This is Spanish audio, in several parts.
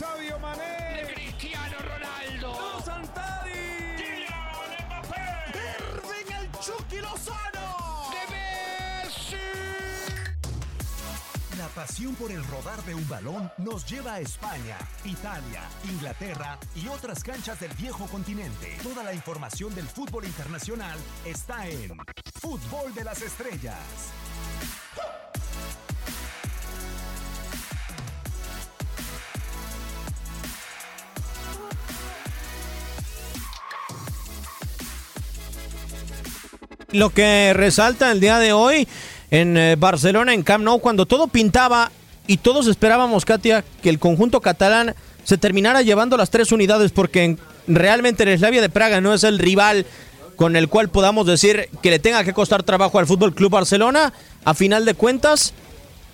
Sadio Mané. De Cristiano Ronaldo. ¡No, Santari! Kylian Mbappé. Irving el Chucky Lozano. De Messi. La pasión por el rodar de un balón nos lleva a España, Italia, Inglaterra y otras canchas del viejo continente. Toda la información del fútbol internacional está en Fútbol de las Estrellas. Lo que resalta el día de hoy en eh, Barcelona, en Camp Nou, cuando todo pintaba y todos esperábamos, Katia, que el conjunto catalán se terminara llevando las tres unidades porque realmente el Slavia de Praga no es el rival con el cual podamos decir que le tenga que costar trabajo al Fútbol Club Barcelona. A final de cuentas,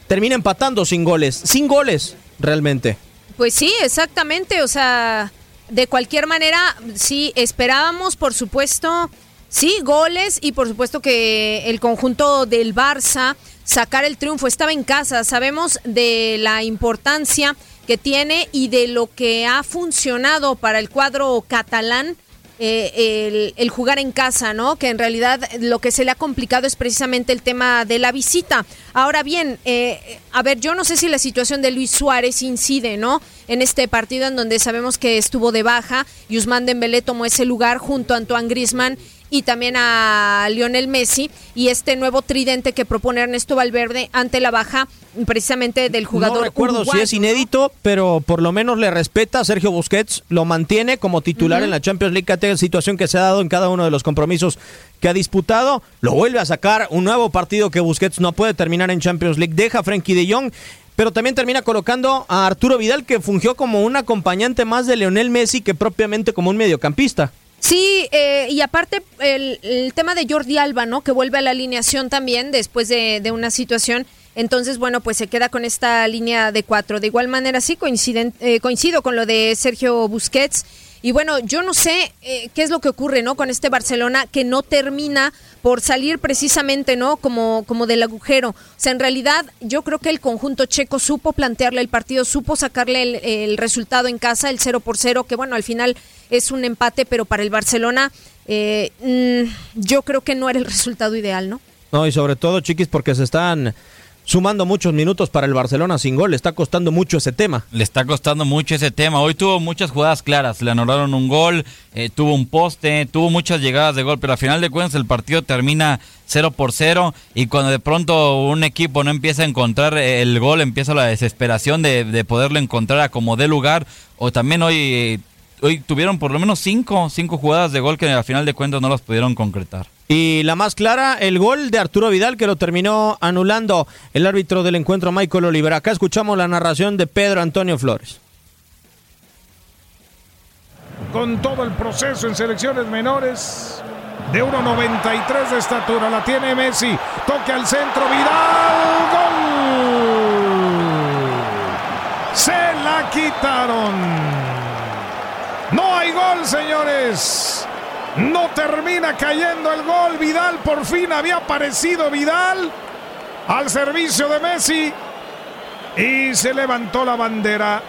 termina empatando sin goles, sin goles realmente. Pues sí, exactamente. O sea, de cualquier manera, sí, esperábamos, por supuesto, sí, goles y por supuesto que el conjunto del Barça sacar el triunfo. Estaba en casa, sabemos de la importancia que tiene y de lo que ha funcionado para el cuadro catalán. eh, el, el jugar en casa, ¿no? Que en realidad lo que se le ha complicado es precisamente el tema de la visita. Ahora bien, eh, a ver, yo no sé si la situación de Luis Suárez incide, ¿no? En este partido en donde sabemos que estuvo de baja y Usman Dembélé tomó ese lugar junto a Antoine Griezmann y también a Lionel Messi y este nuevo tridente que propone Ernesto Valverde ante la baja precisamente del jugador No recuerdo si es inédito, pero por lo menos le respeta a Sergio Busquets, lo mantiene como titular en la Champions League, que situación que se ha dado en cada uno de los compromisos que ha disputado, lo vuelve a sacar, un nuevo partido que Busquets no puede terminar en Champions League, deja a Frenkie de Jong, pero también termina colocando a Arturo Vidal, que fungió como un acompañante más de Leonel Messi que propiamente como un mediocampista. Sí, eh, y aparte el, el tema de Jordi Alba, ¿no? Que vuelve a la alineación también después de, de una situación. Entonces, bueno, pues se queda con esta línea de cuatro. De igual manera, sí, coinciden, eh, coincido con lo de Sergio Busquets. Y bueno, yo no sé eh, qué es lo que ocurre, ¿no? Con este Barcelona que no termina por salir precisamente, ¿no? Como, como del agujero. O sea, en realidad yo creo que el conjunto checo supo plantearle el partido, supo sacarle el, resultado en casa, el 0 por 0, que bueno, al final es un empate, pero para el Barcelona eh, mm, yo creo que no era el resultado ideal, ¿no? No, y sobre todo, chiquis, porque se están sumando muchos minutos para el Barcelona sin gol. Le está costando mucho ese tema. Le está costando mucho ese tema. Hoy tuvo muchas jugadas claras. Le anularon un gol, eh, tuvo un poste, tuvo muchas llegadas de gol, pero al final de cuentas el partido termina 0 por 0 y cuando de pronto un equipo no empieza a encontrar el gol, empieza la desesperación de, de poderlo encontrar a como dé lugar. O también hoy, eh, hoy tuvieron por lo menos cinco, cinco jugadas de gol que al final de cuentas no las pudieron concretar. Y la más clara, el gol de Arturo Vidal que lo terminó anulando el árbitro del encuentro Michael Oliver. Acá escuchamos la narración de Pedro Antonio Flores. Con todo el proceso en selecciones menores. De 1.93 de estatura. La tiene Messi. Toque al centro. Vidal. Gol. Se la quitaron. No hay gol, señores. No termina cayendo el gol. Vidal por fin había aparecido Vidal al servicio de Messi. Y se levantó la bandera.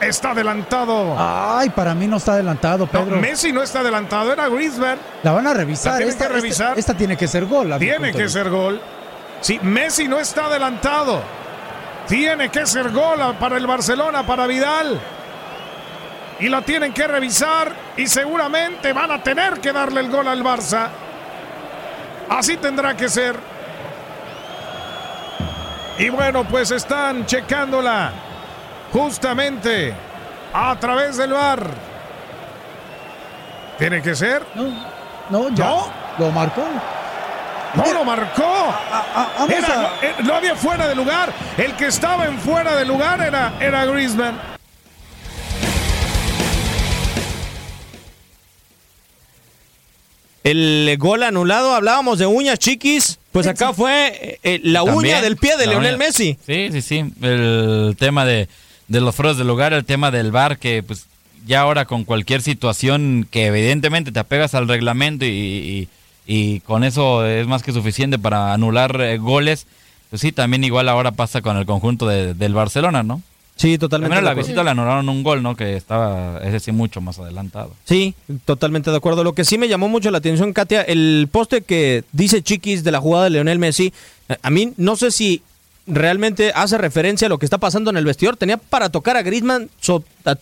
Está adelantado. Ay, para mí no está adelantado, No, Pedro. Messi no está adelantado, era Griezmann. La van a revisar. La esta, que revisar. Esta, esta tiene que ser gol. Tiene que ser gol. Sí, Messi no está adelantado. Tiene que ser gol para el Barcelona, para Vidal. Y la tienen que revisar y seguramente van a tener que darle el gol al Barça. Así tendrá que ser. Y bueno, pues están checándola justamente a través del bar. Tiene que ser. No, no, ya. No. Lo marcó. No lo marcó. vamos Era- a- eh, no había fuera de lugar. El que estaba en fuera de lugar era, era Griezmann. El gol anulado, hablábamos de uñas chiquis, pues acá fue eh, eh, la uña del pie de Leonel uña. Messi. Sí, sí, sí. El tema de, de los fueros del lugar, el tema del bar, que pues ya ahora con cualquier situación que evidentemente te apegas al reglamento y, y- y con eso es más que suficiente para anular eh, goles, pues sí, también igual ahora pasa con el conjunto de- del Barcelona, ¿no? Sí, totalmente. Primero de la visita le anularon un gol, ¿no? Que estaba, es decir, mucho más adelantado. Sí, totalmente de acuerdo. Lo que sí me llamó mucho la atención, Katia, el poste que dice Chiquis de la jugada de Leonel Messi, eh, a mí no sé si realmente hace referencia a lo que está pasando en el vestidor. Tenía para tocar a Griezmann so- a-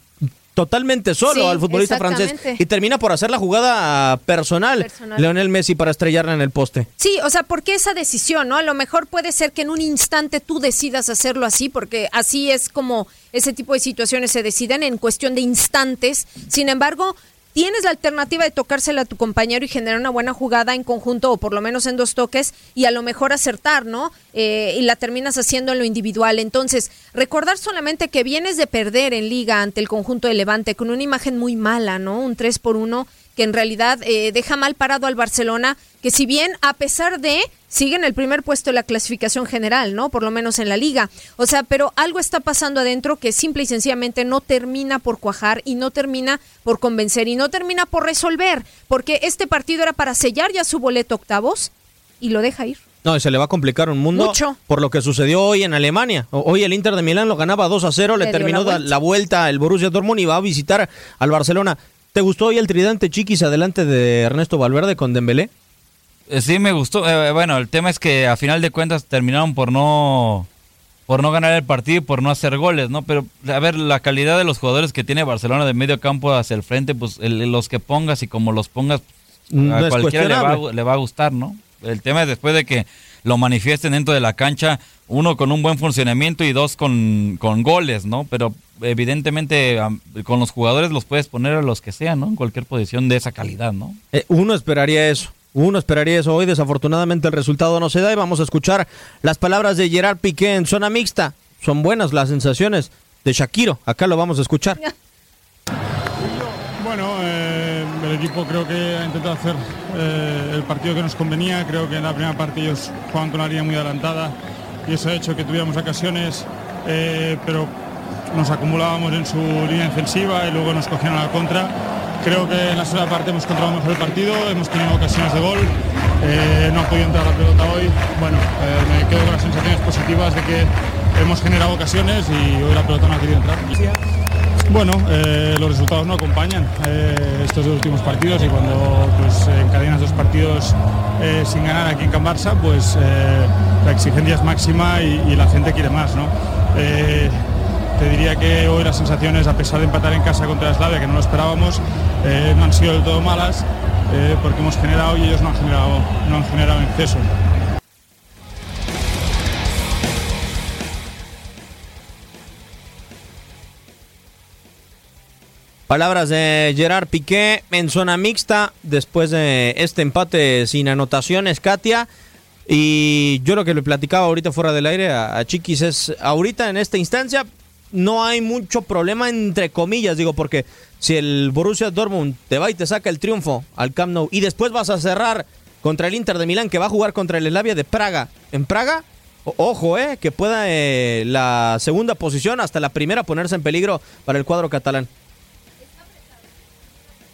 totalmente solo Sí, al futbolista francés y termina por hacer la jugada personal, Personal. Leonel Messi para estrellarla en el poste. Sí, o sea, ¿por qué esa decisión, no? A lo mejor puede ser que en un instante tú decidas hacerlo así, porque así es como ese tipo de situaciones se deciden en cuestión de instantes. Sin embargo, tienes la alternativa de tocársela a tu compañero y generar una buena jugada en conjunto o por lo menos en dos toques y a lo mejor acertar, ¿no? Eh, y la terminas haciendo en lo individual. Entonces, recordar solamente que vienes de perder en liga ante el conjunto de Levante con una imagen muy mala, ¿no? Un 3 por 1 que en realidad eh, deja mal parado al Barcelona, que si bien a pesar de sigue en el primer puesto de la clasificación general, ¿no? Por lo menos en la liga. O sea, pero algo está pasando adentro que simple y sencillamente no termina por cuajar y no termina por convencer y no termina por resolver, porque este partido era para sellar ya su boleto octavos y lo deja ir. No, y se le va a complicar un mundo Mucho. por lo que sucedió hoy en Alemania. Hoy el Inter de Milán lo ganaba 2 a 0, le, terminó la vuelta. la vuelta el Borussia Dortmund y va a visitar al Barcelona. ¿Te gustó hoy el tridente chiquis adelante de Ernesto Valverde con Dembélé? Eh, Sí, me gustó. Eh, bueno, el tema es que a final de cuentas terminaron por no por no ganar el partido y por no hacer goles, ¿no? Pero, a ver, la calidad de los jugadores que tiene Barcelona de medio campo hacia el frente, pues el- los que pongas y como los pongas, No a cualquiera le va, le va a gustar, ¿no? El tema es después de que lo manifiesten dentro de la cancha, uno con un buen funcionamiento y dos con, con goles, ¿no? Pero evidentemente con los jugadores los puedes poner a los que sean, ¿no? En cualquier posición de esa calidad, ¿no? Eh, uno esperaría eso. Uno esperaría eso. Hoy desafortunadamente el resultado no se da y vamos a escuchar las palabras de Gerard Piqué en zona mixta. Son buenas las sensaciones de Shakiro. Acá lo vamos a escuchar. Bueno, eh, el equipo creo que ha intentado hacer eh, el partido que nos convenía. Creo que en la primera parte ellos jugaban con la línea muy adelantada y eso ha hecho que tuviéramos ocasiones, eh, pero nos acumulábamos en su línea defensiva y luego nos cogían a la contra. Creo que en la segunda parte hemos controlado mejor el partido, hemos tenido ocasiones de gol, eh, no ha podido entrar la pelota hoy. Bueno, eh, me quedo con las sensaciones positivas de que hemos generado ocasiones y hoy la pelota no ha querido entrar. Bueno, eh, los resultados no acompañan estos dos últimos partidos y cuando pues, encadenas dos partidos sin ganar aquí en Can Barça, pues la exigencia es máxima y, y la gente quiere más. ¿no? Eh, te diría que hoy las sensaciones, a pesar de empatar en casa contra Slavia, que no lo esperábamos, eh, no han sido del todo malas eh, porque hemos generado y ellos no han generado, no han generado en exceso. Palabras de Gerard Piqué en zona mixta después de este empate sin anotaciones, Katia. Y yo lo que le platicaba ahorita fuera del aire a Chiquis es, ahorita en esta instancia no hay mucho problema entre comillas, digo, porque si el Borussia Dortmund te va y te saca el triunfo al Camp Nou y después vas a cerrar contra el Inter de Milán que va a jugar contra el Slavia de Praga en Praga, ojo, eh, que pueda eh, la segunda posición hasta la primera ponerse en peligro para el cuadro catalán.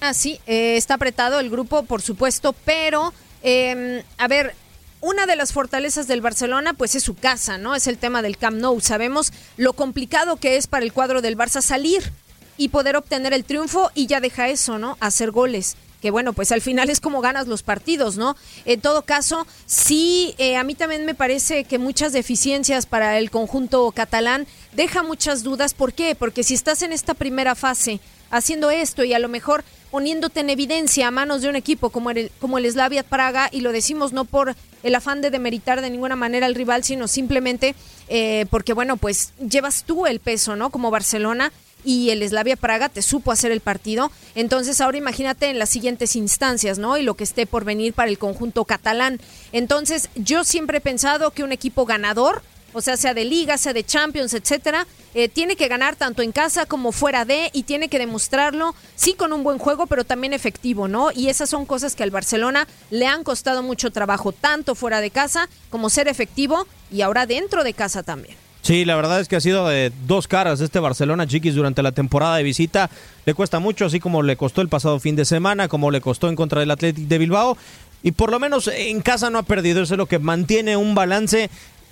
Ah, sí, eh, está apretado el grupo, por supuesto, pero, eh, a ver, una de las fortalezas del Barcelona, pues es su casa, ¿no? Es el tema del Camp Nou. Sabemos lo complicado que es para el cuadro del Barça salir y poder obtener el triunfo y ya deja eso, ¿no? Hacer goles. Que bueno, pues al final es como ganas los partidos, ¿no? En todo caso, sí, eh, a mí también me parece que muchas deficiencias para el conjunto catalán deja muchas dudas. ¿Por qué? Porque si estás en esta primera fase haciendo esto y a lo mejor poniéndote en evidencia a manos de un equipo como el, como el Slavia Praga, y lo decimos no por el afán de demeritar de ninguna manera al rival, sino simplemente eh, porque, bueno, pues llevas tú el peso, ¿no? Como Barcelona y el Slavia Praga te supo hacer el partido. Entonces ahora imagínate en las siguientes instancias, ¿no? Y lo que esté por venir para el conjunto catalán. Entonces yo siempre he pensado que un equipo ganador o sea, sea de liga, sea de Champions, etcétera, eh, tiene que ganar tanto en casa como fuera de y tiene que demostrarlo, sí con un buen juego, pero también efectivo, ¿no? Y esas son cosas que al Barcelona le han costado mucho trabajo, tanto fuera de casa como ser efectivo y ahora dentro de casa también. Sí, la verdad es que ha sido de dos caras este Barcelona, Chiquis, durante la temporada de visita. Le cuesta mucho, así como le costó el pasado fin de semana, como le costó en contra del Athletic de Bilbao. Y por lo menos en casa no ha perdido. Eso es lo que mantiene un balance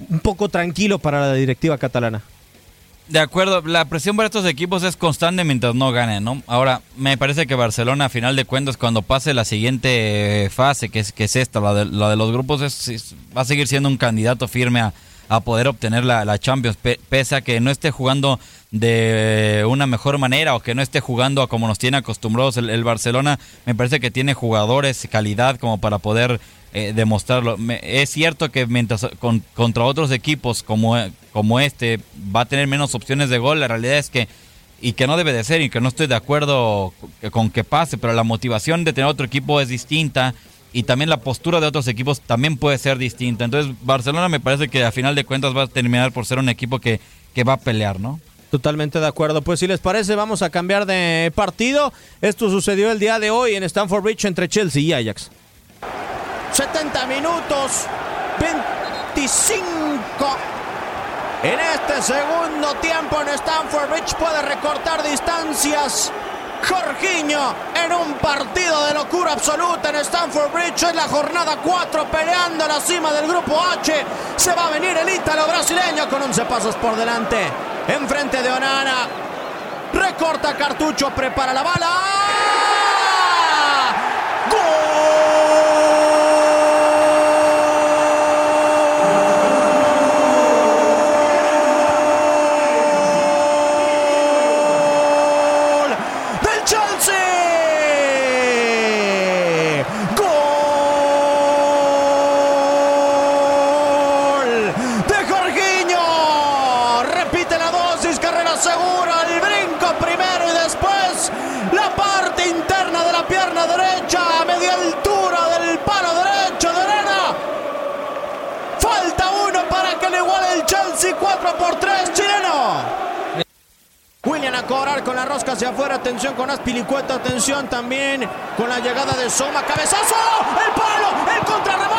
un poco tranquilo para la directiva catalana. De acuerdo, la presión para estos equipos es constante mientras no ganen, ¿no? Ahora, me parece que Barcelona, a final de cuentas, cuando pase la siguiente fase, que es, que es esta, la de, los grupos, va a seguir siendo un candidato firme a, poder obtener la, Champions, pe- pese a que no esté jugando de una mejor manera o que no esté jugando a como nos tiene acostumbrados el, el Barcelona, me parece que tiene jugadores, calidad como para poder eh, demostrarlo. Es cierto que mientras con- contra otros equipos como, como este va a tener menos opciones de gol, la realidad es que y que no debe de ser y que no estoy de acuerdo con- con que pase, pero la motivación de tener otro equipo es distinta y también la postura de otros equipos también puede ser distinta. Entonces Barcelona me parece que a final de cuentas va a terminar por ser un equipo que, que va a pelear, ¿no? Totalmente de acuerdo. Pues si les parece, vamos a cambiar de partido. Esto sucedió el día de hoy en Stamford Bridge entre Chelsea y Ajax. 70 minutos, 25. En este segundo tiempo en Stamford Bridge puede recortar distancias. Jorginho en un partido de locura absoluta en Stamford Bridge en la jornada 4 peleando la cima del grupo H. Se va a venir el ítalo brasileño con 11 pasos por delante. Enfrente de Onana. Recorta cartucho, prepara la bala. ¡Gol! por 3, chileno. William a cobrar con la rosca hacia afuera. Atención con Aspilicueta. Atención también con la llegada de Soma. Cabezazo. El palo. El contrarreloj.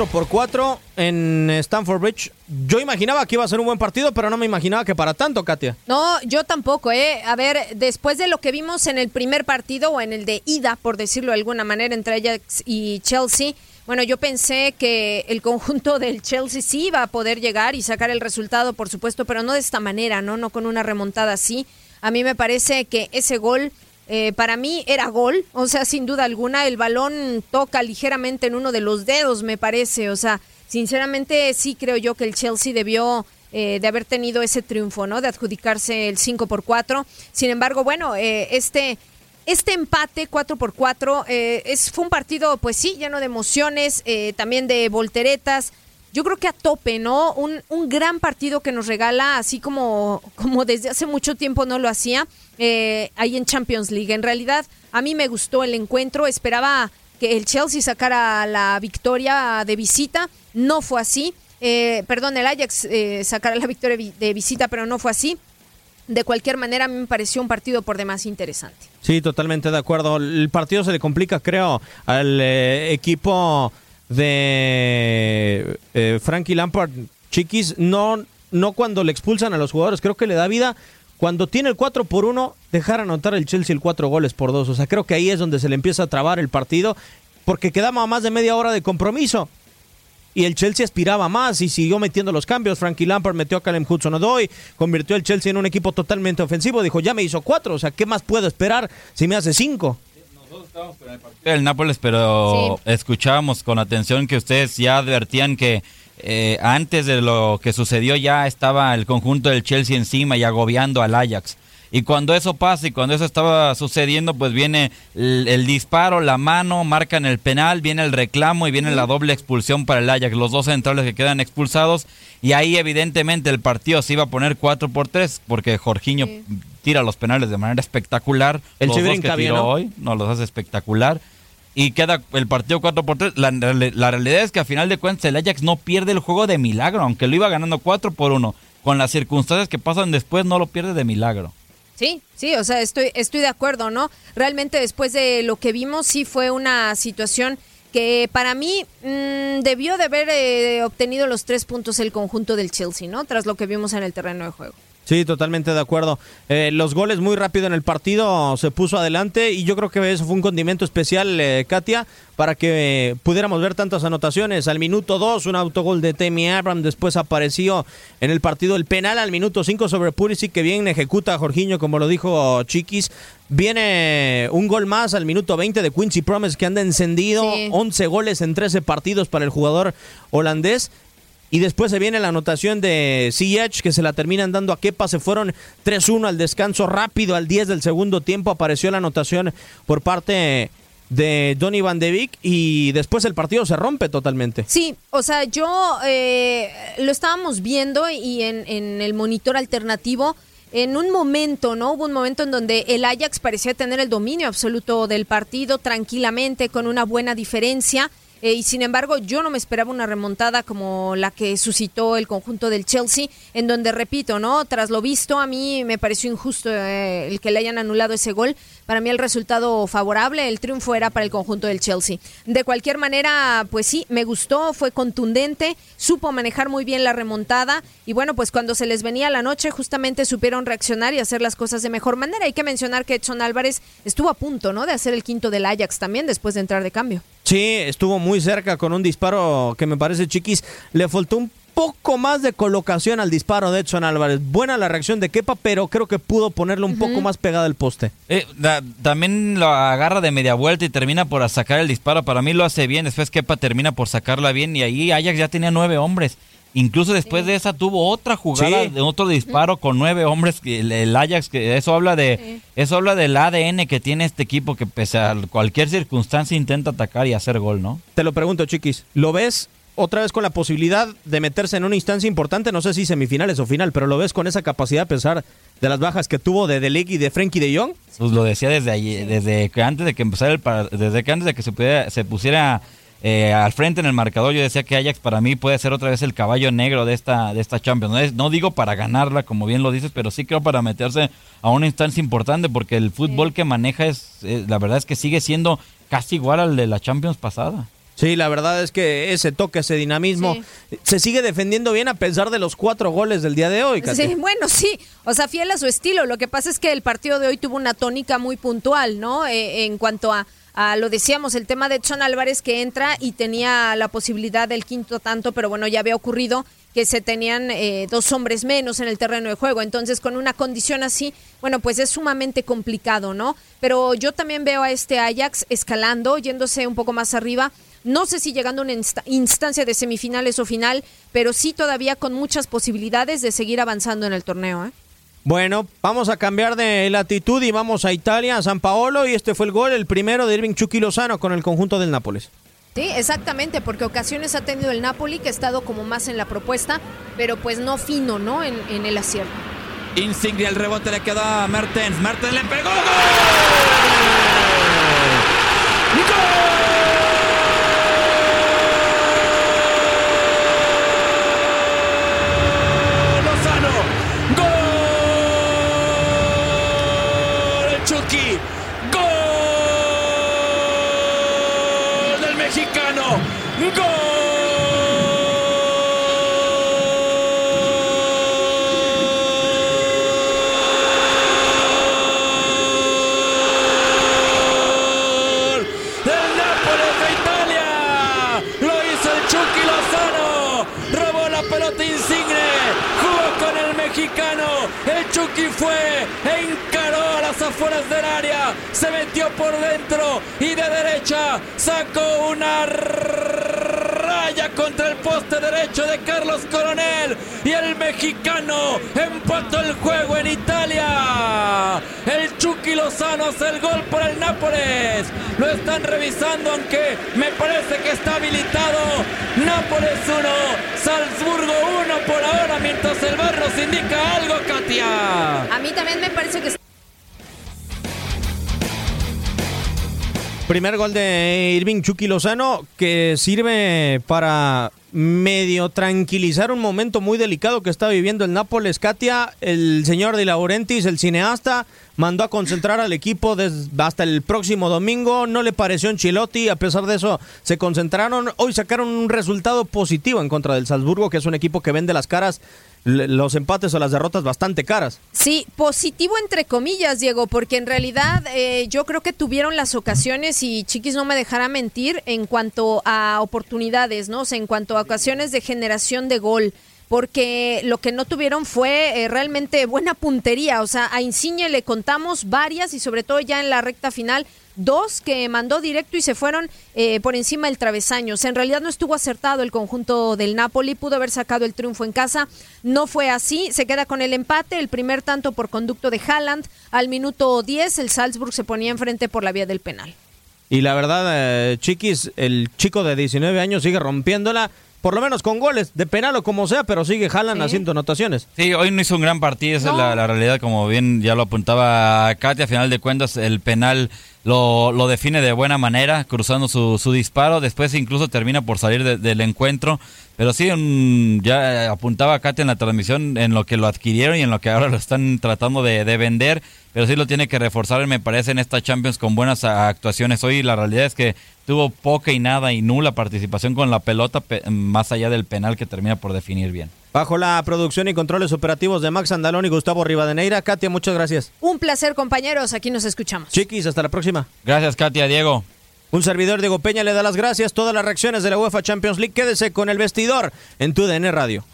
4 por 4 en Stanford Bridge. Yo imaginaba que iba a ser un buen partido, pero no me imaginaba que para tanto, Katia. No, yo tampoco, ¿eh? A ver, después de lo que vimos en el primer partido o en el de ida, por decirlo de alguna manera, entre Ajax y Chelsea, bueno, yo pensé que el conjunto del Chelsea sí iba a poder llegar y sacar el resultado, por supuesto, pero no de esta manera, ¿no? No con una remontada así. A mí me parece que ese gol eh, para mí era gol, o sea, sin duda alguna, el balón toca ligeramente en uno de los dedos, me parece, o sea, sinceramente sí creo yo que el Chelsea debió eh, de haber tenido ese triunfo, ¿no? De adjudicarse el 5 por 4. Sin embargo, bueno, eh, este, este empate 4 por 4 eh, es, fue un partido, pues sí, lleno de emociones, eh, también de volteretas. Yo creo que a tope, ¿no? Un, un gran partido que nos regala, así como, como desde hace mucho tiempo no lo hacía, eh, ahí en Champions League. En realidad, a mí me gustó el encuentro, esperaba que el Chelsea sacara la victoria de visita, no fue así. Eh, perdón, el Ajax eh, sacara la victoria vi- de visita, pero no fue así. De cualquier manera, a mí me pareció un partido por demás interesante. Sí, totalmente de acuerdo. El partido se le complica, creo, al eh, equipo de eh, Frankie Lampard. Chiquis, no, no cuando le expulsan a los jugadores, creo que le da vida. Cuando tiene el 4 por 1, dejar anotar el Chelsea el 4 goles por 2. O sea, creo que ahí es donde se le empieza a trabar el partido, porque quedaba más de media hora de compromiso. Y el Chelsea aspiraba más y siguió metiendo los cambios. Frankie Lampard metió a Callum Hudson-Odoi, convirtió el Chelsea en un equipo totalmente ofensivo. Dijo, ya me hizo cuatro, o sea, ¿qué más puedo esperar si me hace cinco? El Nápoles, pero escuchábamos con atención que ustedes ya advertían que eh, antes de lo que sucedió ya estaba el conjunto del Chelsea encima y agobiando al Ajax. Y cuando eso pasa y cuando eso estaba sucediendo, pues viene el, el disparo, la mano, marcan el penal, viene el reclamo y viene la doble expulsión para el Ajax, los dos centrales que quedan expulsados. Y ahí evidentemente el partido se iba a poner 4 por 3 porque Jorginho tira los penales de manera espectacular. El los dos que tiró ¿no? hoy, no los hace espectacular. Y queda el partido 4 por 3. La, reali- la realidad es que a final de cuentas el Ajax no pierde el juego de milagro, aunque lo iba ganando 4 por 1. Con las circunstancias que pasan después no lo pierde de milagro. Sí, sí, o sea, estoy, estoy de acuerdo, ¿no? Realmente después de lo que vimos, sí fue una situación que para mí mm, debió de haber eh, obtenido los tres puntos el conjunto del Chelsea, ¿no? Tras lo que vimos en el terreno de juego. Sí, totalmente de acuerdo. Eh, los goles muy rápido en el partido se puso adelante y yo creo que eso fue un condimento especial, eh, Katia, para que eh, pudiéramos ver tantas anotaciones. Al minuto 2, un autogol de Temi Abraham, después apareció en el partido el penal al minuto 5 sobre Pulisic, que bien ejecuta a Jorginho, como lo dijo Chiquis. Viene un gol más al minuto 20 de Quincy Promise, que anda encendido. Sí. 11 goles en 13 partidos para el jugador holandés. Y después se viene la anotación de Ziyech, que se la terminan dando a Kepa. Se fueron 3-1 al descanso rápido. Al 10 del segundo tiempo apareció la anotación por parte de Donny Van de Beek. Y después el partido se rompe totalmente. Sí, o sea, yo eh, lo estábamos viendo y en, en el monitor alternativo, en un momento, ¿no? Hubo un momento en donde el Ajax parecía tener el dominio absoluto del partido tranquilamente, con una buena diferencia. Eh, y sin embargo, yo no me esperaba una remontada como la que suscitó el conjunto del Chelsea, en donde, repito, ¿no? Tras lo visto, a mí me pareció injusto eh, el que le hayan anulado ese gol. Para mí el resultado favorable, el triunfo era para el conjunto del Chelsea. De cualquier manera, pues sí, me gustó, fue contundente, supo manejar muy bien la remontada y bueno, pues cuando se les venía la noche justamente supieron reaccionar y hacer las cosas de mejor manera. Hay que mencionar que Edson Álvarez estuvo a punto, ¿no? De hacer el quinto del Ajax también después de entrar de cambio. Sí, estuvo muy cerca con un disparo que me parece chiquis. Le faltó un poco más de colocación al disparo de Edson Álvarez. Buena la reacción de Kepa, pero creo que pudo ponerlo un poco más pegada al poste. Eh, da- también lo agarra de media vuelta y termina por sacar el disparo. Para mí lo hace bien. Después Kepa termina por sacarla bien. Y ahí Ajax ya tenía nueve hombres. Incluso después de esa tuvo otra jugada Sí. de otro disparo con nueve hombres. que El, el Ajax, que eso habla de eso habla del ADN que tiene este equipo que pese a cualquier circunstancia intenta atacar y hacer gol, ¿no? Te lo pregunto, Chiquis. ¿Lo ves otra vez con la posibilidad de meterse en una instancia importante? No sé si semifinales o final, pero ¿lo ves con esa capacidad a pesar de las bajas que tuvo de De Ligt y de Frenkie de Jong? Pues lo decía desde allí, desde que antes de que empezara el desde que antes de que se pudiera- se pusiera eh, al frente en el marcador, yo decía que Ajax para mí puede ser otra vez el caballo negro de esta de esta Champions. No, es- no digo para ganarla, como bien lo dices, pero sí creo para meterse a una instancia importante, porque el fútbol que maneja es, eh, la verdad es que sigue siendo casi igual al de la Champions pasada. Sí, la verdad es que ese toque, ese dinamismo, se sigue defendiendo bien a pesar de los cuatro goles del día de hoy. Sí, bueno, sí, o sea, fiel a su estilo. Lo que pasa es que el partido de hoy tuvo una tónica muy puntual, ¿no? Eh, en cuanto a, a, lo decíamos, el tema de Edson Álvarez que entra y tenía la posibilidad del quinto tanto, pero bueno, ya había ocurrido que se tenían eh, dos hombres menos en el terreno de juego. Entonces, con una condición así, bueno, pues es sumamente complicado, ¿no? Pero yo también veo a este Ajax escalando, yéndose un poco más arriba. No sé si llegando a una insta- instancia de semifinales o final, pero sí todavía con muchas posibilidades de seguir avanzando en el torneo. ¿eh? Bueno, vamos a cambiar de latitud y vamos a Italia, a San Paolo, y este fue el gol, el primero de Irving Chucky Lozano con el conjunto del Nápoles. Sí, exactamente, porque ocasiones ha tenido el Napoli que ha estado como más en la propuesta, pero pues no fino, ¿no? En, en el acierto. Insigne el rebote le quedó a Mertens. Mertens le pegó. ¡Gol! Lozano. ¡Gol! El Chucky. ¡Gol del mexicano! ¡Gol! ¡Del Nápoles de Italia! ¡Lo hizo el Chucky Lozano! ¡Robó la pelota Insigne! ¡Jugó con el mexicano! El Chucky fue e encaró a las afueras del área. Se metió por dentro y de derecha sacó una raya contra el poste derecho de Carlos Coronel. y el mexicano empató el juego en Italia. El Chucky Lozano hace el gol por el Nápoles. Lo están revisando aunque me parece que está habilitado. Nápoles 1, Salzburgo 1 por ahora mientras el bar nos indica algo, Katia. A mí también me parece que Primer gol de Irving Chucky Lozano que sirve para medio tranquilizar un momento muy delicado que está viviendo el Nápoles. Katia, el señor de Laurentiis, el cineasta, mandó a concentrar al equipo hasta el próximo domingo. No le pareció Ancelotti, a pesar de eso se concentraron. Hoy sacaron un resultado positivo en contra del Salzburgo, que es un equipo que vende las caras los empates o las derrotas bastante caras. Sí, positivo entre comillas, Diego, porque en realidad eh, yo creo que tuvieron las ocasiones y Chiquis no me dejará mentir en cuanto a oportunidades, ¿no? En cuanto a ocasiones de generación de gol porque lo que no tuvieron fue eh, realmente buena puntería. O sea, a Insigne le contamos varias y sobre todo ya en la recta final, dos que mandó directo y se fueron eh, por encima del travesaño. O sea, en realidad no estuvo acertado el conjunto del Napoli, pudo haber sacado el triunfo en casa. No fue así, se queda con el empate, el primer tanto por conducto de Haaland. Al minuto 10 el Salzburg se ponía enfrente por la vía del penal. Y la verdad, eh, Chiquis, el chico de 19 años sigue rompiéndola por lo menos con goles, de penal o como sea, pero sigue Jalan haciendo anotaciones. Sí, hoy no hizo un gran partido, esa es la, realidad, como bien ya lo apuntaba Katia, a final de cuentas el penal lo, lo define de buena manera, cruzando su, su disparo, después incluso termina por salir del encuentro, pero sí, ya apuntaba Katia en la transmisión en lo que lo adquirieron y en lo que ahora lo están tratando de, de vender, pero sí lo tiene que reforzar, me parece, en esta Champions con buenas actuaciones. Hoy la realidad es que tuvo poca y nada y nula participación con la pelota, más allá del penal que termina por definir bien. Bajo la producción y controles operativos de Max Andalón y Gustavo Rivadeneira. Katia, muchas gracias. Un placer, compañeros. Aquí nos escuchamos. Chiquis, hasta la próxima. Gracias, Katia, Diego. Un servidor Diego Peña le da las gracias. Todas las reacciones de la UEFA Champions League. Quédese con el vestidor en tu DN Radio.